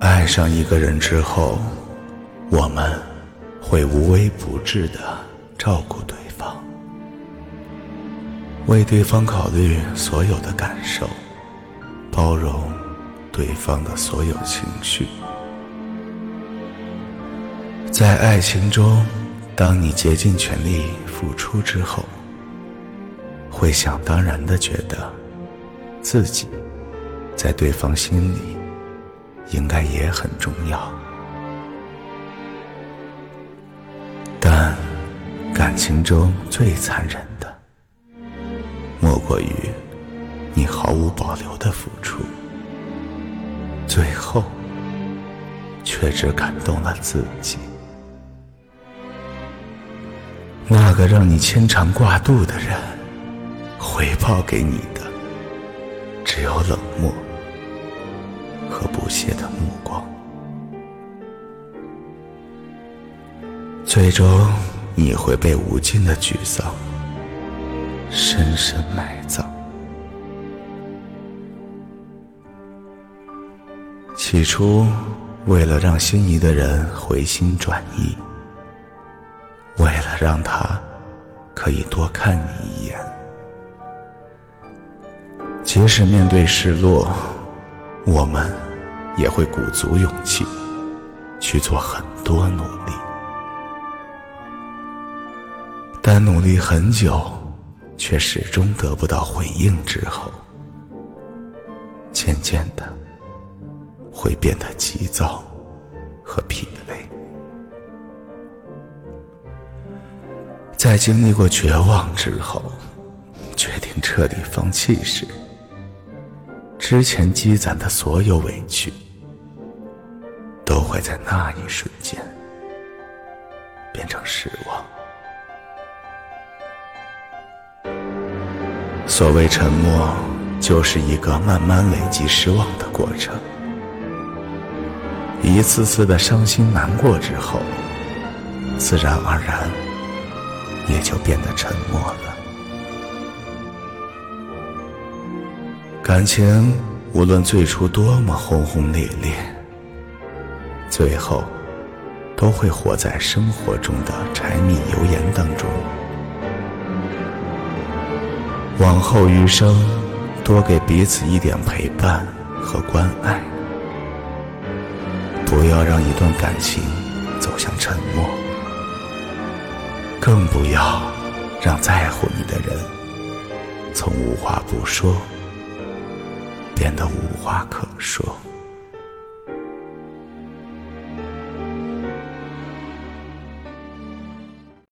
爱上一个人之后，我们会无微不至的照顾对方，为对方考虑所有的感受，包容对方的所有情绪。在爱情中，当你竭尽全力付出之后，会想当然的觉得，自己在对方心里。应该也很重要，但感情中最残忍的，莫过于你毫无保留的付出，最后却只感动了自己。那个让你牵肠挂肚的人，回报给你的只有冷漠。和不屑的目光，最终你会被无尽的沮丧深深埋葬。起初，为了让心仪的人回心转意，为了让他可以多看你一眼，即使面对失落。我们也会鼓足勇气去做很多努力，但努力很久却始终得不到回应之后，渐渐的会变得急躁和疲累。在经历过绝望之后，决定彻底放弃时。之前积攒的所有委屈，会在那一瞬间变成失望。所谓沉默，就是一个慢慢累积失望的过程。一次次的伤心难过之后，自然而然也就变得沉默了。感情无论最初多么轰轰烈烈，最后都会活在生活中的柴米油盐当中。往后余生，多给彼此一点陪伴和关爱，不要让一段感情走向沉默，更不要让在乎你的人从无话不说。变得无话可说。